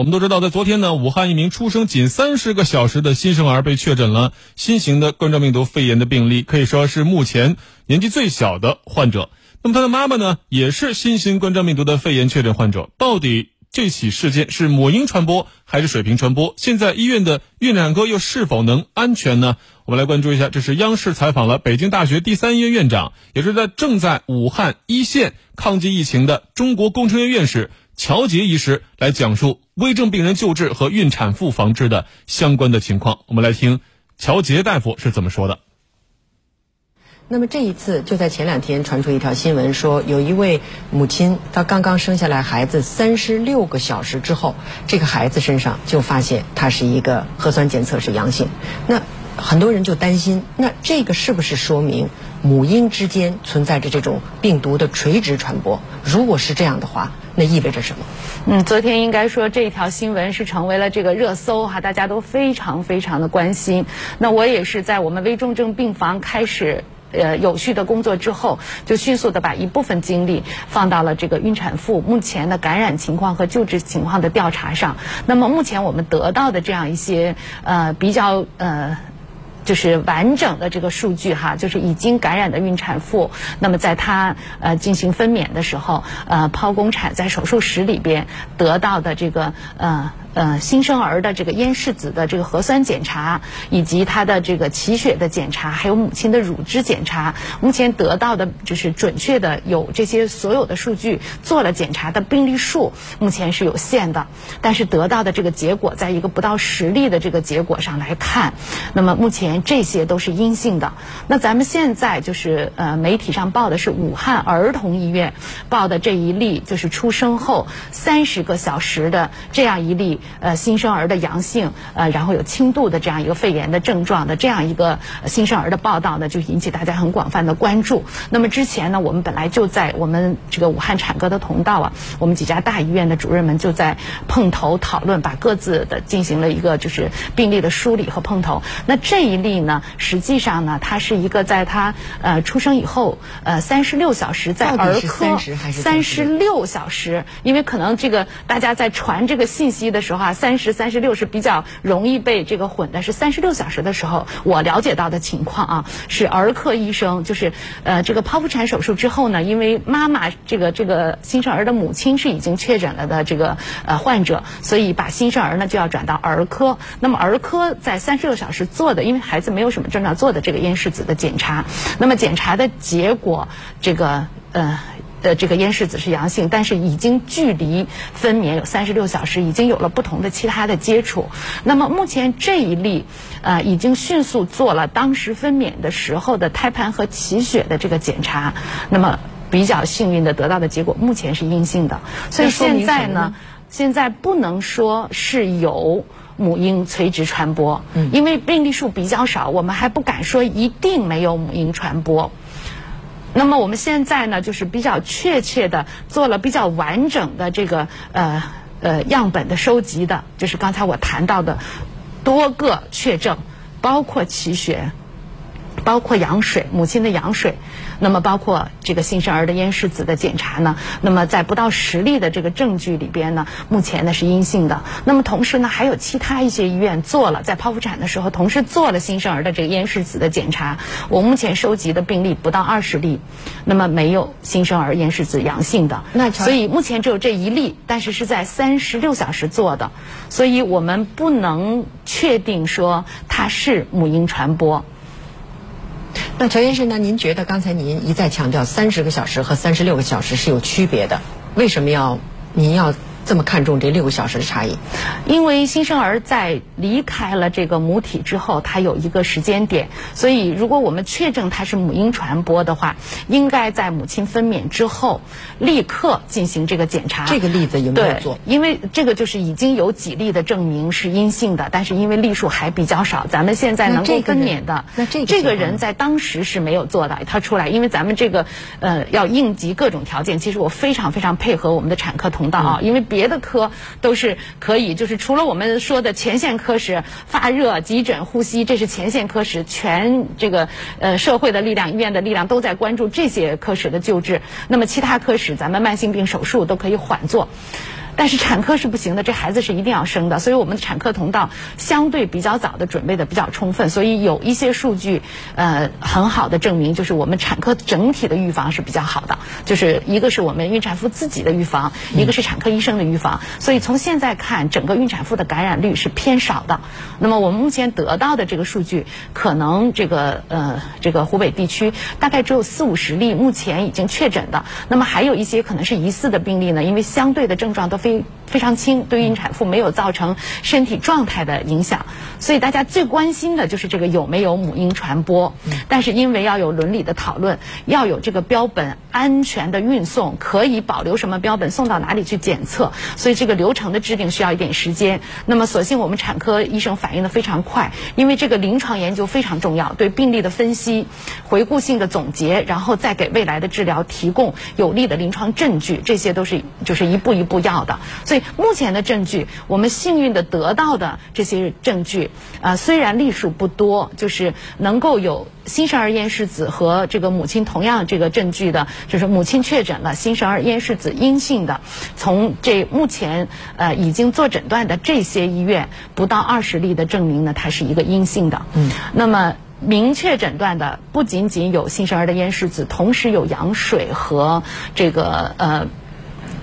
我们都知道，在昨天呢，武汉一名出生仅三十个小时的新生儿被确诊了新型的冠状病毒肺炎的病例，可以说是目前年纪最小的患者。那么他的妈妈呢，也是新型冠状病毒的肺炎确诊患者。到底这起事件是母婴传播还是水平传播？现在医院的孕产科又是否能安全呢？我们来关注一下，这是央视采访了北京大学第三医院院长，也是在正在武汉一线抗击疫情的中国工程院院士。乔杰医师来讲述危症病人救治和孕产妇防治的相关的情况。我们来听乔杰大夫是怎么说的。那么这一次就在前两天传出一条新闻，说有一位母亲，她刚刚生下来孩子三十六个小时之后，这个孩子身上就发现他是一个核酸检测是阳性。那很多人就担心，那这个是不是说明母婴之间存在着这种病毒的垂直传播？如果是这样的话，那意味着什么？嗯，昨天应该说这条新闻是成为了这个热搜哈，大家都非常非常的关心。那我也是在我们危重症病房开始呃有序的工作之后，就迅速的把一部分精力放到了这个孕产妇目前的感染情况和救治情况的调查上。那么目前我们得到的这样一些呃比较呃。就是完整的这个数据哈，就是已经感染的孕产妇，那么在她呃进行分娩的时候，呃剖宫产在手术室里边得到的这个呃。呃，新生儿的这个咽拭子的这个核酸检查，以及他的这个脐血的检查，还有母亲的乳汁检查，目前得到的就是准确的有这些所有的数据做了检查的病例数，目前是有限的，但是得到的这个结果，在一个不到十例的这个结果上来看，那么目前这些都是阴性的。那咱们现在就是呃媒体上报的是武汉儿童医院报的这一例，就是出生后三十个小时的这样一例。呃，新生儿的阳性，呃，然后有轻度的这样一个肺炎的症状的这样一个新生儿的报道呢，就引起大家很广泛的关注。那么之前呢，我们本来就在我们这个武汉产科的同道啊，我们几家大医院的主任们就在碰头讨论，把各自的进行了一个就是病例的梳理和碰头。那这一例呢，实际上呢，它是一个在他呃出生以后呃三十六小时在儿科三十六小时，因为可能这个大家在传这个信息的时。时候啊，三十三十六是比较容易被这个混的，是三十六小时的时候，我了解到的情况啊，是儿科医生就是呃这个剖腹产手术之后呢，因为妈妈这个这个新生儿的母亲是已经确诊了的这个呃患者，所以把新生儿呢就要转到儿科。那么儿科在三十六小时做的，因为孩子没有什么症状做的这个咽拭子的检查，那么检查的结果这个呃。的这个咽拭子是阳性，但是已经距离分娩有三十六小时，已经有了不同的其他的接触。那么目前这一例，呃，已经迅速做了当时分娩的时候的胎盘和脐血的这个检查，那么比较幸运的得到的结果目前是阴性的。所以现在呢，现在不能说是有母婴垂直传播，因为病例数比较少，我们还不敢说一定没有母婴传播。那么我们现在呢，就是比较确切的做了比较完整的这个呃呃样本的收集的，就是刚才我谈到的多个确证，包括脐血，包括羊水，母亲的羊水。那么包括这个新生儿的咽拭子的检查呢，那么在不到十例的这个证据里边呢，目前呢是阴性的。那么同时呢，还有其他一些医院做了在剖腹产的时候，同时做了新生儿的这个咽拭子的检查。我目前收集的病例不到二十例，那么没有新生儿咽拭子阳性的。那所以目前只有这一例，但是是在三十六小时做的，所以我们不能确定说它是母婴传播。那乔先生呢？您觉得刚才您一再强调三十个小时和三十六个小时是有区别的，为什么要您要？这么看重这六个小时的差异，因为新生儿在离开了这个母体之后，它有一个时间点，所以如果我们确证它是母婴传播的话，应该在母亲分娩之后立刻进行这个检查。这个例子有没有做？因为这个就是已经有几例的证明是阴性的，但是因为例数还比较少，咱们现在能够分娩的，那这个这个人在当时是没有做的，他出来，因为咱们这个呃要应急各种条件，其实我非常非常配合我们的产科同道啊，因为别。的科都是可以，就是除了我们说的前线科室，发热、急诊、呼吸，这是前线科室，全这个呃社会的力量、医院的力量都在关注这些科室的救治。那么其他科室，咱们慢性病手术都可以缓做。但是产科是不行的，这孩子是一定要生的，所以我们的产科通道相对比较早的准备的比较充分，所以有一些数据呃很好的证明，就是我们产科整体的预防是比较好的，就是一个是我们孕产妇自己的预防，一个是产科医生的预防，所以从现在看，整个孕产妇的感染率是偏少的。那么我们目前得到的这个数据，可能这个呃这个湖北地区大概只有四五十例目前已经确诊的，那么还有一些可能是疑似的病例呢，因为相对的症状都非非非常轻，对孕产妇没有造成身体状态的影响，所以大家最关心的就是这个有没有母婴传播。但是因为要有伦理的讨论，要有这个标本安全的运送，可以保留什么标本送到哪里去检测，所以这个流程的制定需要一点时间。那么所幸我们产科医生反应的非常快，因为这个临床研究非常重要，对病例的分析、回顾性的总结，然后再给未来的治疗提供有力的临床证据，这些都是就是一步一步要的。所以目前的证据，我们幸运的得到的这些证据，啊，虽然例数不多，就是能够有新生儿咽拭子和这个母亲同样这个证据的，就是母亲确诊了新生儿咽拭子阴性的，从这目前呃已经做诊断的这些医院，不到二十例的证明呢，它是一个阴性的。嗯，那么。明确诊断的不仅仅有新生儿的咽拭子，同时有羊水和这个呃。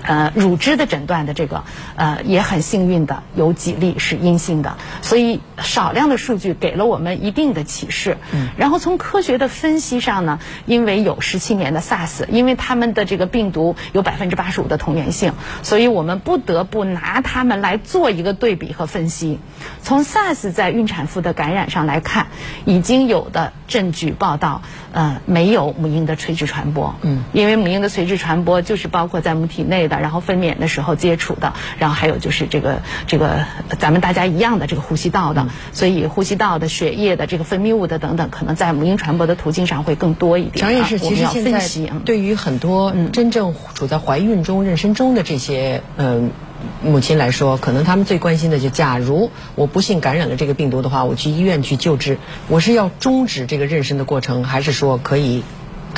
呃，乳汁的诊断的这个，呃，也很幸运的有几例是阴性的，所以少量的数据给了我们一定的启示。嗯。然后从科学的分析上呢，因为有十七年的 SARS，因为他们的这个病毒有百分之八十五的同源性，所以我们不得不拿他们来做一个对比和分析。从 SARS 在孕产妇的感染上来看，已经有的证据报道，呃，没有母婴的垂直传播。嗯。因为母婴的垂直传播就是包括在母体内的。然后分娩的时候接触的，然后还有就是这个这个咱们大家一样的这个呼吸道的，所以呼吸道的血液的这个分泌物的等等，可能在母婴传播的途径上会更多一点。张院士，其实现在对于很多真正处在怀孕中、妊娠中的这些嗯母亲来说，可能他们最关心的就，假如我不幸感染了这个病毒的话，我去医院去救治，我是要终止这个妊娠的过程，还是说可以？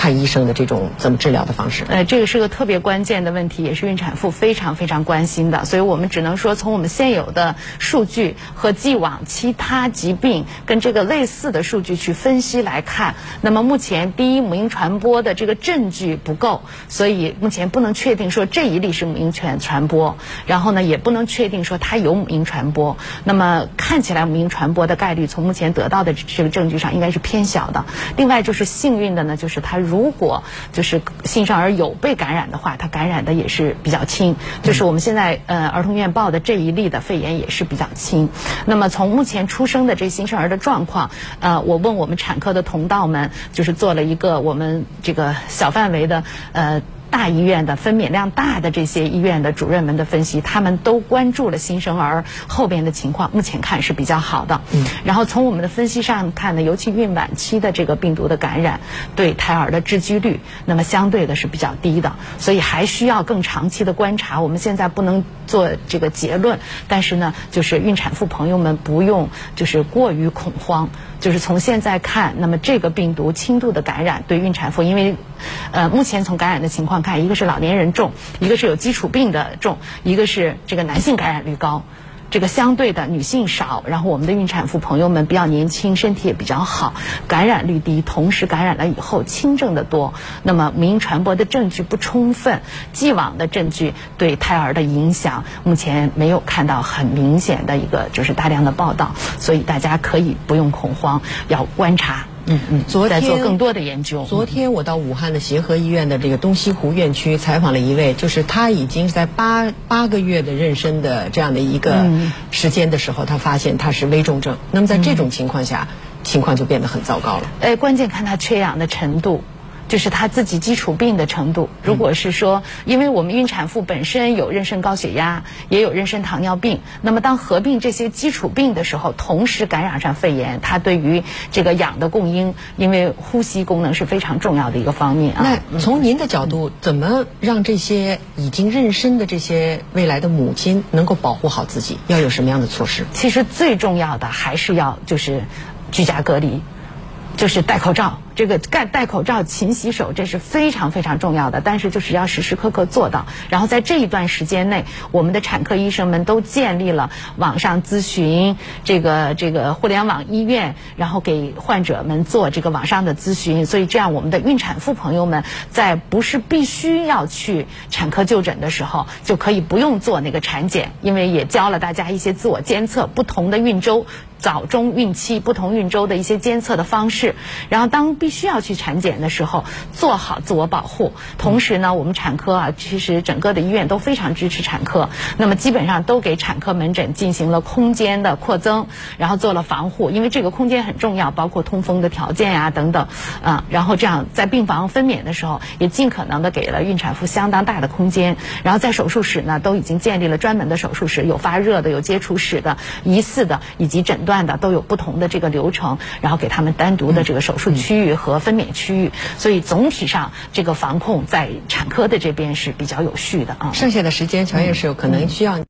看医生的这种怎么治疗的方式？呃，这个是个特别关键的问题，也是孕产妇非常非常关心的。所以我们只能说，从我们现有的数据和既往其他疾病跟这个类似的数据去分析来看，那么目前第一母婴传播的这个证据不够，所以目前不能确定说这一例是母婴传传播，然后呢也不能确定说它有母婴传播。那么看起来母婴传播的概率，从目前得到的这个证据上应该是偏小的。另外就是幸运的呢，就是它。如果就是新生儿有被感染的话，他感染的也是比较轻。就是我们现在呃儿童医院报的这一例的肺炎也是比较轻。那么从目前出生的这新生儿的状况，呃，我问我们产科的同道们，就是做了一个我们这个小范围的呃。大医院的分娩量大的这些医院的主任们的分析，他们都关注了新生儿后边的情况，目前看是比较好的。嗯，然后从我们的分析上看呢，尤其孕晚期的这个病毒的感染，对胎儿的致畸率，那么相对的是比较低的，所以还需要更长期的观察。我们现在不能做这个结论，但是呢，就是孕产妇朋友们不用就是过于恐慌。就是从现在看，那么这个病毒轻度的感染对孕产妇，因为，呃，目前从感染的情况看，一个是老年人重，一个是有基础病的重，一个是这个男性感染率高。这个相对的女性少，然后我们的孕产妇朋友们比较年轻，身体也比较好，感染率低，同时感染了以后轻症的多。那么母婴传播的证据不充分，既往的证据对胎儿的影响，目前没有看到很明显的一个就是大量的报道，所以大家可以不用恐慌，要观察。嗯嗯，昨天做更多的研究。昨天我到武汉的协和医院的这个东西湖院区采访了一位，就是他已经在八八个月的妊娠的这样的一个时间的时候，他发现他是危重症。那么在这种情况下，情况就变得很糟糕了。哎，关键看他缺氧的程度。就是他自己基础病的程度。如果是说，因为我们孕产妇本身有妊娠高血压，也有妊娠糖尿病，那么当合并这些基础病的时候，同时感染上肺炎，它对于这个氧的供应，因为呼吸功能是非常重要的一个方面啊。那从您的角度，怎么让这些已经妊娠的这些未来的母亲能够保护好自己？要有什么样的措施？其实最重要的还是要就是居家隔离，就是戴口罩。这个戴戴口罩、勤洗手，这是非常非常重要的。但是就是要时时刻刻做到。然后在这一段时间内，我们的产科医生们都建立了网上咨询，这个这个互联网医院，然后给患者们做这个网上的咨询。所以这样，我们的孕产妇朋友们在不是必须要去产科就诊的时候，就可以不用做那个产检，因为也教了大家一些自我监测不同的孕周。早中孕期不同孕周的一些监测的方式，然后当必须要去产检的时候，做好自我保护。同时呢，我们产科啊，其实整个的医院都非常支持产科，那么基本上都给产科门诊进行了空间的扩增，然后做了防护，因为这个空间很重要，包括通风的条件呀等等啊。然后这样在病房分娩的时候，也尽可能的给了孕产妇相当大的空间。然后在手术室呢，都已经建立了专门的手术室，有发热的，有接触室的，疑似的以及诊断。的都有不同的这个流程，然后给他们单独的这个手术区域和分娩区域，所以总体上这个防控在产科的这边是比较有序的啊。剩下的时间，乔院士有可能需要。